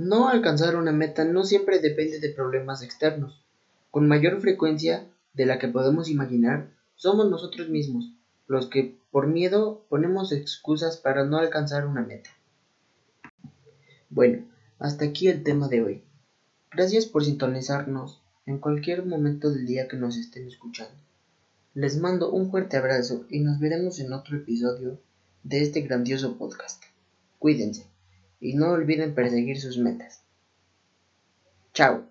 No alcanzar una meta no siempre depende de problemas externos. Con mayor frecuencia de la que podemos imaginar, somos nosotros mismos los que por miedo ponemos excusas para no alcanzar una meta. Bueno, hasta aquí el tema de hoy. Gracias por sintonizarnos en cualquier momento del día que nos estén escuchando. Les mando un fuerte abrazo y nos veremos en otro episodio de este grandioso podcast. Cuídense y no olviden perseguir sus metas. Chao.